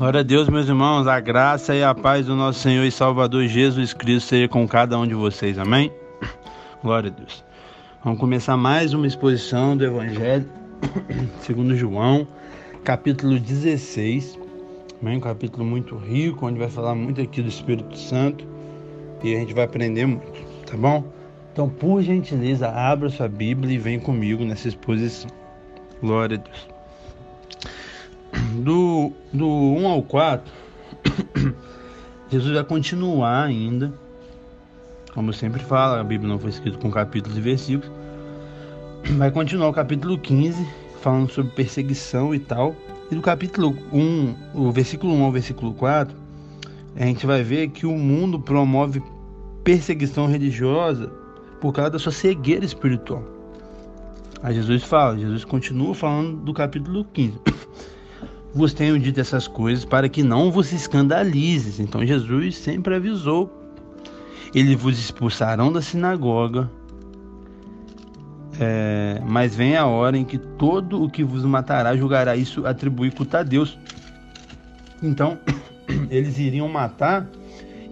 Glória a Deus, meus irmãos, a graça e a paz do nosso Senhor e Salvador Jesus Cristo seja com cada um de vocês, amém? Glória a Deus. Vamos começar mais uma exposição do Evangelho segundo João, capítulo 16, amém? Um capítulo muito rico, onde vai falar muito aqui do Espírito Santo e a gente vai aprender muito, tá bom? Então, por gentileza, abra sua Bíblia e vem comigo nessa exposição. Glória a Deus do, do 1 ao 4, Jesus vai continuar ainda. Como eu sempre falo, a Bíblia não foi escrita com capítulos e versículos. Vai continuar o capítulo 15, falando sobre perseguição e tal. E do capítulo 1, o versículo 1 ao versículo 4, a gente vai ver que o mundo promove perseguição religiosa por causa da sua cegueira espiritual. Aí Jesus fala, Jesus continua falando do capítulo 15 vos tenho dito essas coisas para que não vos escandalizes. Então Jesus sempre avisou. Eles vos expulsarão da sinagoga, é, mas vem a hora em que todo o que vos matará julgará isso atribuir culto a Deus. Então, eles iriam matar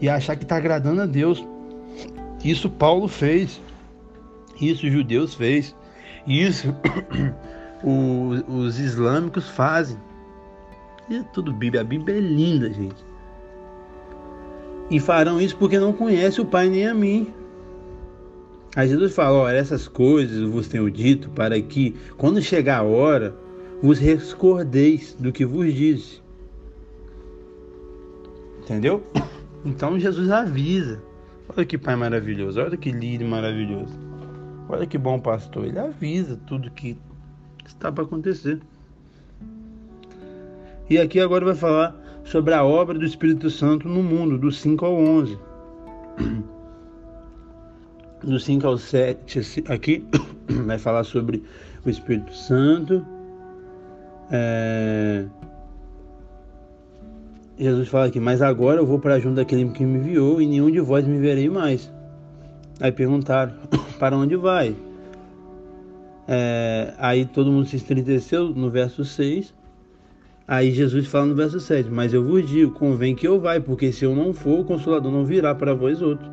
e achar que está agradando a Deus. Isso Paulo fez, isso os judeus fez, isso os, os islâmicos fazem. É tudo Bíblia. A Bíblia é linda, gente. E farão isso porque não conhecem o Pai nem a mim. Aí Jesus fala: Olha, essas coisas vos tenho dito para que, quando chegar a hora, vos recordeis do que vos disse. Entendeu? Então Jesus avisa. Olha que pai maravilhoso, olha que líder maravilhoso. Olha que bom pastor. Ele avisa tudo que está para acontecer. E aqui agora vai falar sobre a obra do Espírito Santo no mundo, do 5 ao 11. Do 5 ao 7, aqui vai falar sobre o Espírito Santo. É... Jesus fala aqui, mas agora eu vou para junto daquele que me enviou e nenhum de vós me verei mais. Aí perguntaram, para onde vai? É... aí todo mundo se estremeceu no verso 6. Aí Jesus fala no verso 7: Mas eu vos digo, convém que eu vá, porque se eu não for, o consolador não virá para vós outros.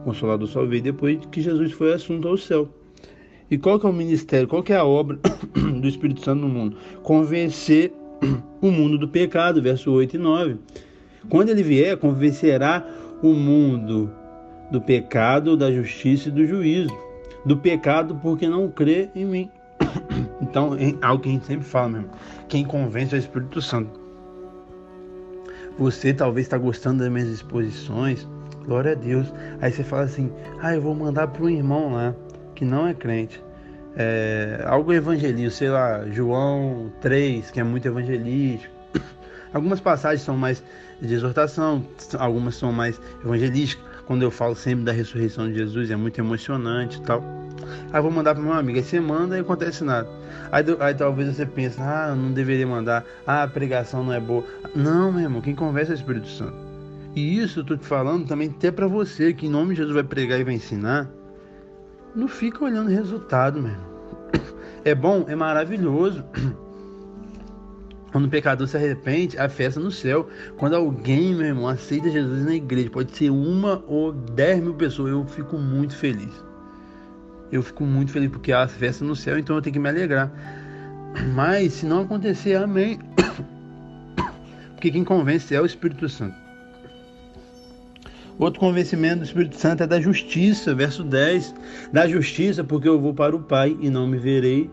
O consolador só veio depois que Jesus foi assunto ao céu. E qual que é o ministério, qual que é a obra do Espírito Santo no mundo? Convencer o mundo do pecado, verso 8 e 9. Quando ele vier, convencerá o mundo do pecado, da justiça e do juízo. Do pecado porque não crê em mim. Então, é algo que a gente sempre fala mesmo. Quem convence é o Espírito Santo. Você talvez está gostando das minhas exposições. Glória a Deus. Aí você fala assim: ah, eu vou mandar para um irmão lá que não é crente. É, algo evangelístico, sei lá, João 3, que é muito evangelístico. Algumas passagens são mais de exortação, algumas são mais evangelísticas. Quando eu falo sempre da ressurreição de Jesus, é muito emocionante e tal. Aí vou mandar para meu amigo. Aí você manda e acontece nada. Aí, aí talvez você pense, ah, não deveria mandar. Ah, a pregação não é boa. Não, meu irmão, quem conversa é o Espírito Santo. E isso eu tô te falando também até para você, que em nome de Jesus vai pregar e vai ensinar. Não fica olhando o resultado, meu irmão. É bom, é maravilhoso. Quando o pecador se arrepende, a festa no céu. Quando alguém, meu irmão, aceita Jesus na igreja, pode ser uma ou dez mil pessoas, eu fico muito feliz eu fico muito feliz porque há festa no céu, então eu tenho que me alegrar. Mas se não acontecer, amém. Porque quem convence é o Espírito Santo. Outro convencimento do Espírito Santo é da justiça, verso 10. Da justiça, porque eu vou para o Pai e não me verei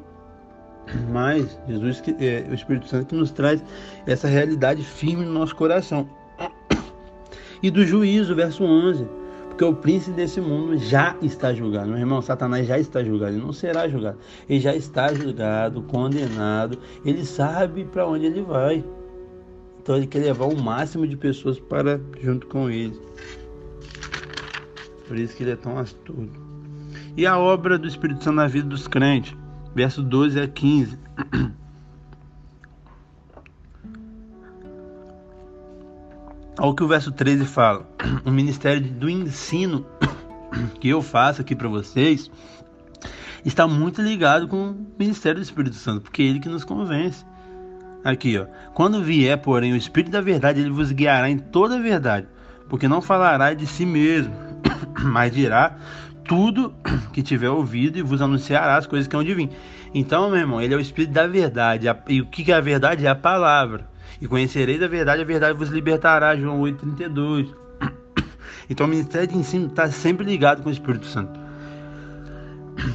mais. Jesus, é, o Espírito Santo que nos traz essa realidade firme no nosso coração. E do juízo, verso 11 porque o príncipe desse mundo já está julgado. Meu irmão, Satanás já está julgado. Ele não será julgado. Ele já está julgado, condenado. Ele sabe para onde ele vai. Então ele quer levar o máximo de pessoas para junto com ele. Por isso que ele é tão astuto. E a obra do Espírito Santo na vida dos crentes, verso 12 a 15. Olha o que o verso 13 fala. O ministério do ensino que eu faço aqui para vocês está muito ligado com o ministério do Espírito Santo, porque é ele que nos convence. Aqui, ó. Quando vier, porém, o Espírito da verdade, ele vos guiará em toda a verdade, porque não falará de si mesmo, mas dirá tudo que tiver ouvido e vos anunciará as coisas que hão de vir. Então, meu irmão, ele é o Espírito da verdade. E o que é a verdade? É a palavra. E conhecereis a verdade, a verdade vos libertará. João 8,32. Então, o ministério de ensino está sempre ligado com o Espírito Santo.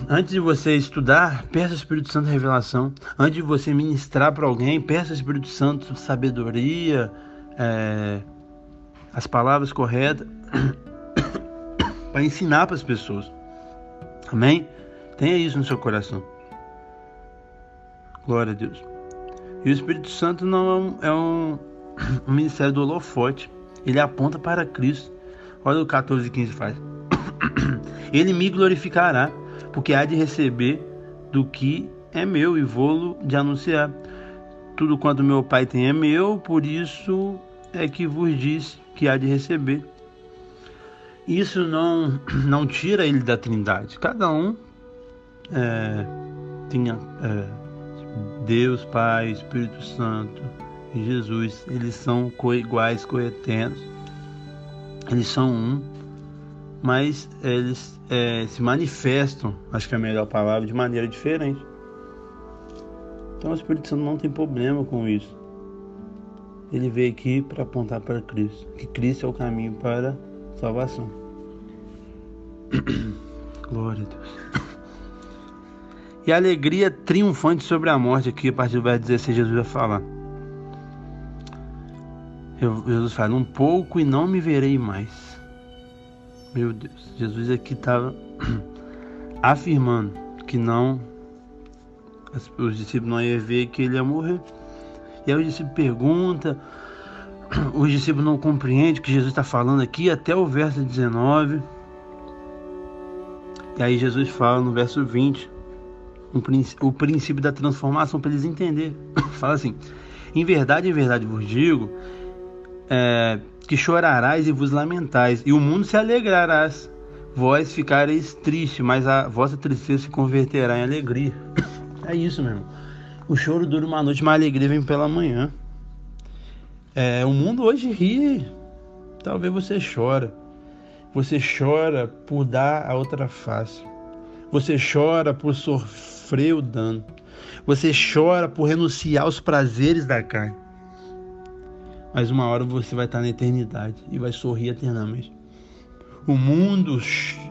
Antes de você estudar, peça ao Espírito Santo revelação. Antes de você ministrar para alguém, peça ao Espírito Santo sabedoria, é, as palavras corretas para ensinar para as pessoas. Amém? Tenha isso no seu coração. Glória a Deus. E o Espírito Santo não é um, um ministério do holofote. Ele aponta para Cristo. Olha o 14 e 15 faz. Ele me glorificará porque há de receber do que é meu e vou-lo de anunciar. Tudo quanto meu Pai tem é meu, por isso é que vos disse que há de receber. Isso não, não tira ele da trindade. Cada um é, tinha é, Deus, Pai, Espírito Santo e Jesus. Eles são co-iguais, co-eternos. Eles são um mas eles é, se manifestam, acho que é a melhor palavra, de maneira diferente. Então o Espírito Santo não tem problema com isso. Ele veio aqui para apontar para Cristo, que Cristo é o caminho para a salvação. Glória a Deus. E a alegria triunfante sobre a morte, aqui a partir do verso 16, Jesus vai falar. Jesus fala: Um pouco e não me verei mais meu Deus, Jesus aqui estava afirmando que não, os discípulos não iam ver que ele ia morrer. E aí o discípulo pergunta, os discípulos não compreendem o que Jesus está falando aqui, até o verso 19. E aí Jesus fala no verso 20 um, o princípio da transformação para eles entenderem. fala assim: Em verdade, em verdade vos digo, é, que chorarás e vos lamentais, e o mundo se alegrarás. Vós ficareis triste, mas a vossa tristeza se converterá em alegria. É isso, meu irmão. O choro dura uma noite, mas a alegria vem pela manhã. É, o mundo hoje ri. Talvez você chora. Você chora por dar a outra face. Você chora por sofrer o dano. Você chora por renunciar aos prazeres da carne mas uma hora você vai estar na eternidade e vai sorrir eternamente. O mundo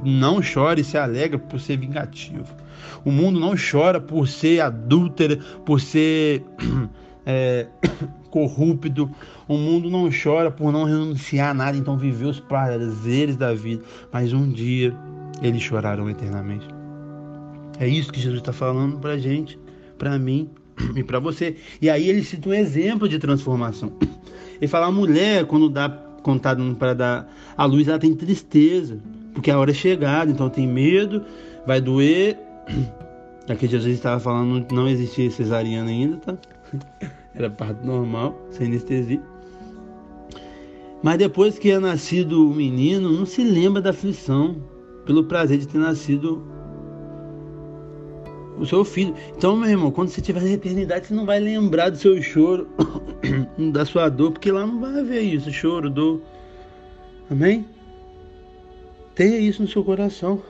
não chora e se alegra por ser vingativo. O mundo não chora por ser adúltero, por ser é, corrupto. O mundo não chora por não renunciar a nada, então viver os prazeres da vida. Mas um dia eles chorarão eternamente. É isso que Jesus está falando para gente, para mim e para você. E aí ele cita um exemplo de transformação. Ele fala, a mulher, quando dá contado para dar a luz, ela tem tristeza, porque a hora é chegada, então tem medo, vai doer. Aqui Jesus estava falando, não existia cesariana ainda, tá? Era parto normal, sem anestesia. Mas depois que é nascido o menino, não se lembra da aflição, pelo prazer de ter nascido o seu filho. Então, meu irmão, quando você estiver na eternidade, você não vai lembrar do seu choro, da sua dor, porque lá não vai haver isso, choro, dor. Amém? Tenha isso no seu coração.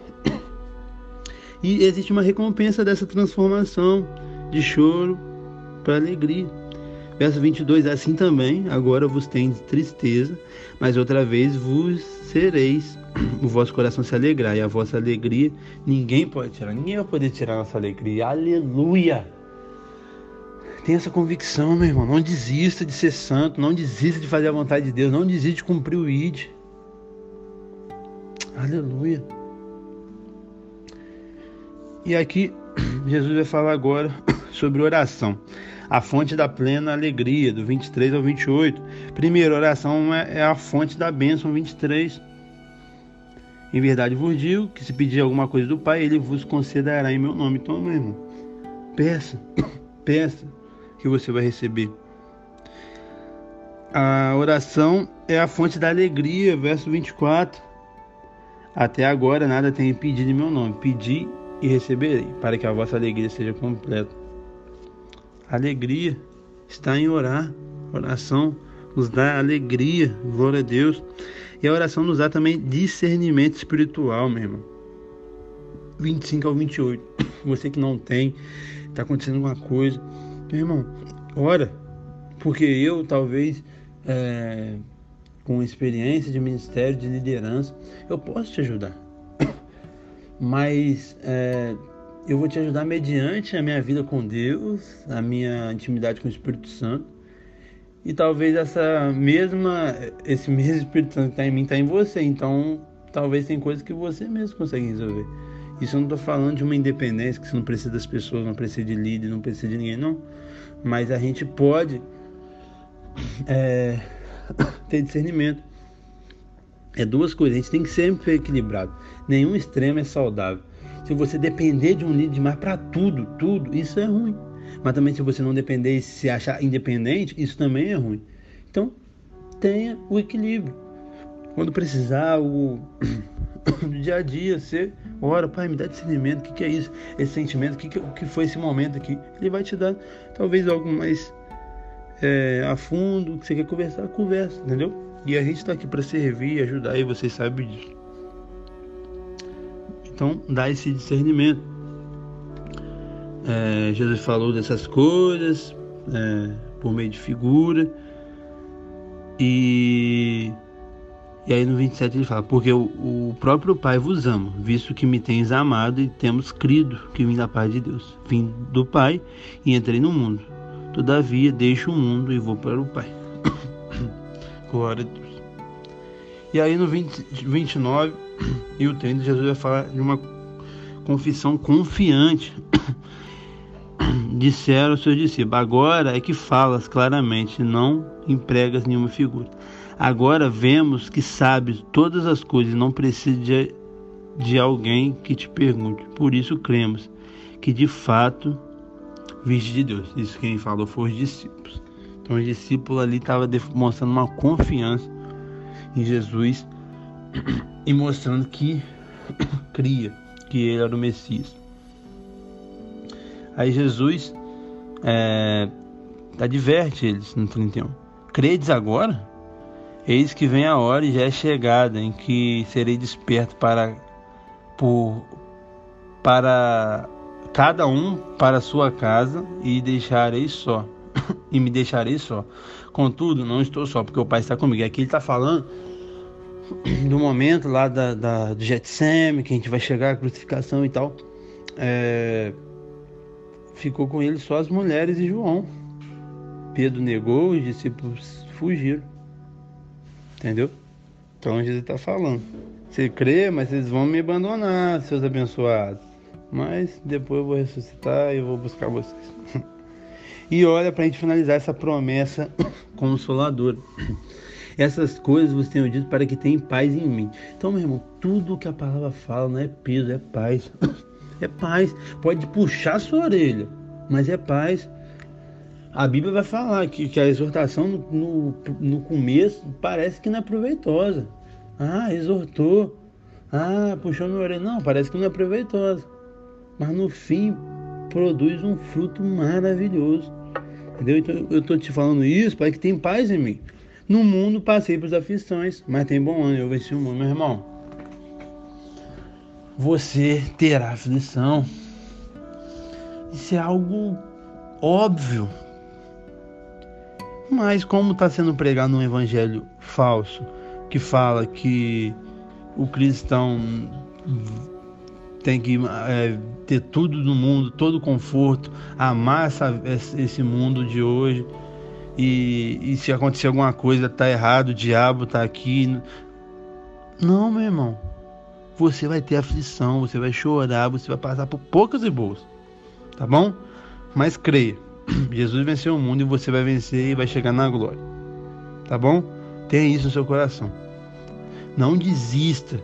E existe uma recompensa dessa transformação de choro para alegria. Verso 22, assim também, agora vos tendes tristeza, mas outra vez vos sereis, o vosso coração se alegrar, e a vossa alegria ninguém pode tirar, ninguém vai poder tirar a nossa alegria, aleluia! Tenha essa convicção, meu irmão, não desista de ser santo, não desista de fazer a vontade de Deus, não desista de cumprir o ID. Aleluia! E aqui, Jesus vai falar agora sobre oração a fonte da plena alegria, do 23 ao 28. Primeiro, oração é, é a fonte da bênção, 23. Em verdade vos digo que se pedir alguma coisa do Pai, Ele vos concederá em meu nome. Então, meu irmão, peça, peça que você vai receber. A oração é a fonte da alegria, verso 24. Até agora nada tenho pedido em meu nome. Pedi e receberei, para que a vossa alegria seja completa alegria está em orar. Oração nos dá alegria, glória a Deus. E a oração nos dá também discernimento espiritual, meu irmão. 25 ao 28. Você que não tem, está acontecendo alguma coisa. Meu irmão, ora. Porque eu, talvez, é, com experiência de ministério, de liderança, eu posso te ajudar. Mas é, eu vou te ajudar mediante a minha vida com Deus, a minha intimidade com o Espírito Santo. E talvez essa mesma, esse mesmo Espírito Santo que está em mim está em você. Então, talvez tem coisas que você mesmo consegue resolver. Isso eu não estou falando de uma independência, que você não precisa das pessoas, não precisa de líder, não precisa de ninguém, não. Mas a gente pode é, ter discernimento. É duas coisas, a gente tem que sempre ser equilibrado. Nenhum extremo é saudável. Se você depender de um líder demais para tudo, tudo, isso é ruim. Mas também se você não depender e se achar independente, isso também é ruim. Então, tenha o equilíbrio. Quando precisar, o do dia a dia, você ora, pai, me dá discernimento, o que, que é isso? Esse sentimento, o que, que, que foi esse momento aqui? Ele vai te dar talvez algo mais é, a fundo, que você quer conversar, conversa, entendeu? E a gente está aqui para servir, ajudar, e vocês sabem disso. Então, dá esse discernimento. É, Jesus falou dessas coisas é, por meio de figura. E, e aí no 27 ele fala: Porque o, o próprio Pai vos ama, visto que me tens amado e temos crido que vim da paz de Deus. Vim do Pai e entrei no mundo. Todavia deixo o mundo e vou para o Pai. Glória a Deus. E aí no 20, 29 e o 30, Jesus vai falar de uma confissão confiante. Disseram aos seus discípulos: Agora é que falas claramente, não empregas nenhuma figura. Agora vemos que sabes todas as coisas, não precisa de, de alguém que te pergunte. Por isso cremos que de fato viste de Deus. Isso quem falou foi os discípulos. Então, os discípulos ali estavam demonstrando uma confiança em Jesus e mostrando que cria que ele era o Messias. Aí Jesus é, adverte eles no 31. Credes agora? Eis que vem a hora e já é chegada em que serei desperto para por para cada um para sua casa e deixarei só e me deixarei só. Contudo, não estou só, porque o Pai está comigo. Aqui ele está falando do momento lá da, da, do Getseme, que a gente vai chegar à crucificação e tal. É, ficou com ele só as mulheres e João. Pedro negou, os discípulos fugiram. Entendeu? Então Jesus está falando. Você crê, mas vocês vão me abandonar, seus abençoados. Mas depois eu vou ressuscitar e eu vou buscar vocês. E olha para a gente finalizar essa promessa consoladora. Essas coisas você tem dito para que tenha paz em mim. Então, meu irmão, tudo que a palavra fala não é peso, é paz. É paz. Pode puxar sua orelha, mas é paz. A Bíblia vai falar que, que a exortação no, no, no começo parece que não é proveitosa. Ah, exortou. Ah, puxou minha orelha. Não, parece que não é proveitosa. Mas no fim produz um fruto maravilhoso. Entendeu? Então eu estou te falando isso para que tenha paz em mim. No mundo passei por aflições, mas tem bom ano, eu venci o mundo, meu irmão. Você terá aflição. Isso é algo óbvio. Mas como está sendo pregado um evangelho falso, que fala que o cristão tem que é, ter tudo no mundo, todo conforto, amar essa, esse mundo de hoje. E, e se acontecer alguma coisa, tá errado, o diabo tá aqui. Não, meu irmão. Você vai ter aflição, você vai chorar, você vai passar por poucas e boas. Tá bom? Mas creia. Jesus venceu o mundo e você vai vencer e vai chegar na glória. Tá bom? Tenha isso no seu coração. Não desista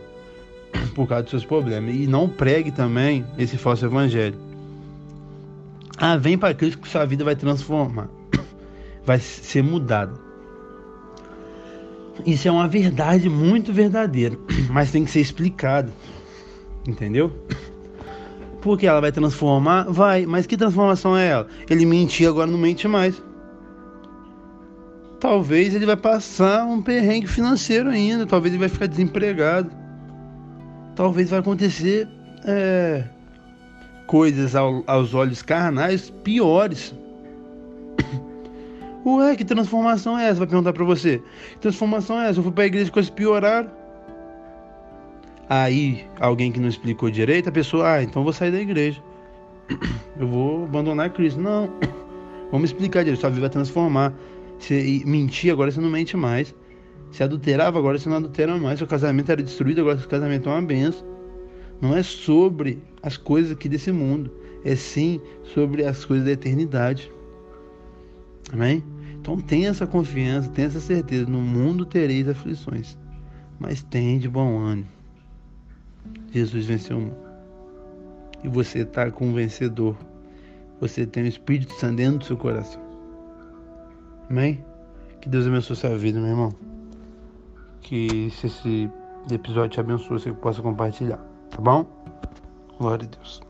por causa dos seus problemas. E não pregue também esse falso evangelho. Ah, vem para Cristo que sua vida vai transformar. Vai ser mudada. Isso é uma verdade muito verdadeira, mas tem que ser explicado. Entendeu? Porque ela vai transformar? Vai, mas que transformação é ela? Ele mentia, agora não mente mais. talvez ele vai passar um perrengue financeiro ainda, talvez ele vai ficar desempregado, talvez vai acontecer é, coisas ao, aos olhos carnais piores. Ué, que transformação é essa? Vai perguntar para você. Que transformação é essa? Eu fui para a igreja e coisas pioraram. Aí, alguém que não explicou direito, a pessoa, ah, então vou sair da igreja. Eu vou abandonar Cristo. Não. Vamos explicar direito. Sua vida vai transformar. Se mentir, agora você não mente mais. Se adulterava, agora você não adultera mais. Seu casamento era destruído, agora seu casamento é uma benção. Não é sobre as coisas aqui desse mundo. É sim sobre as coisas da eternidade. Amém? Então tenha essa confiança, tenha essa certeza. No mundo tereis aflições, mas tem de bom ânimo. Jesus venceu o mundo. E você está com um vencedor. Você tem o Espírito Santo dentro do seu coração. Amém? Que Deus abençoe sua vida, meu irmão. Que se esse episódio te abençoe, você possa compartilhar. Tá bom? Glória a Deus.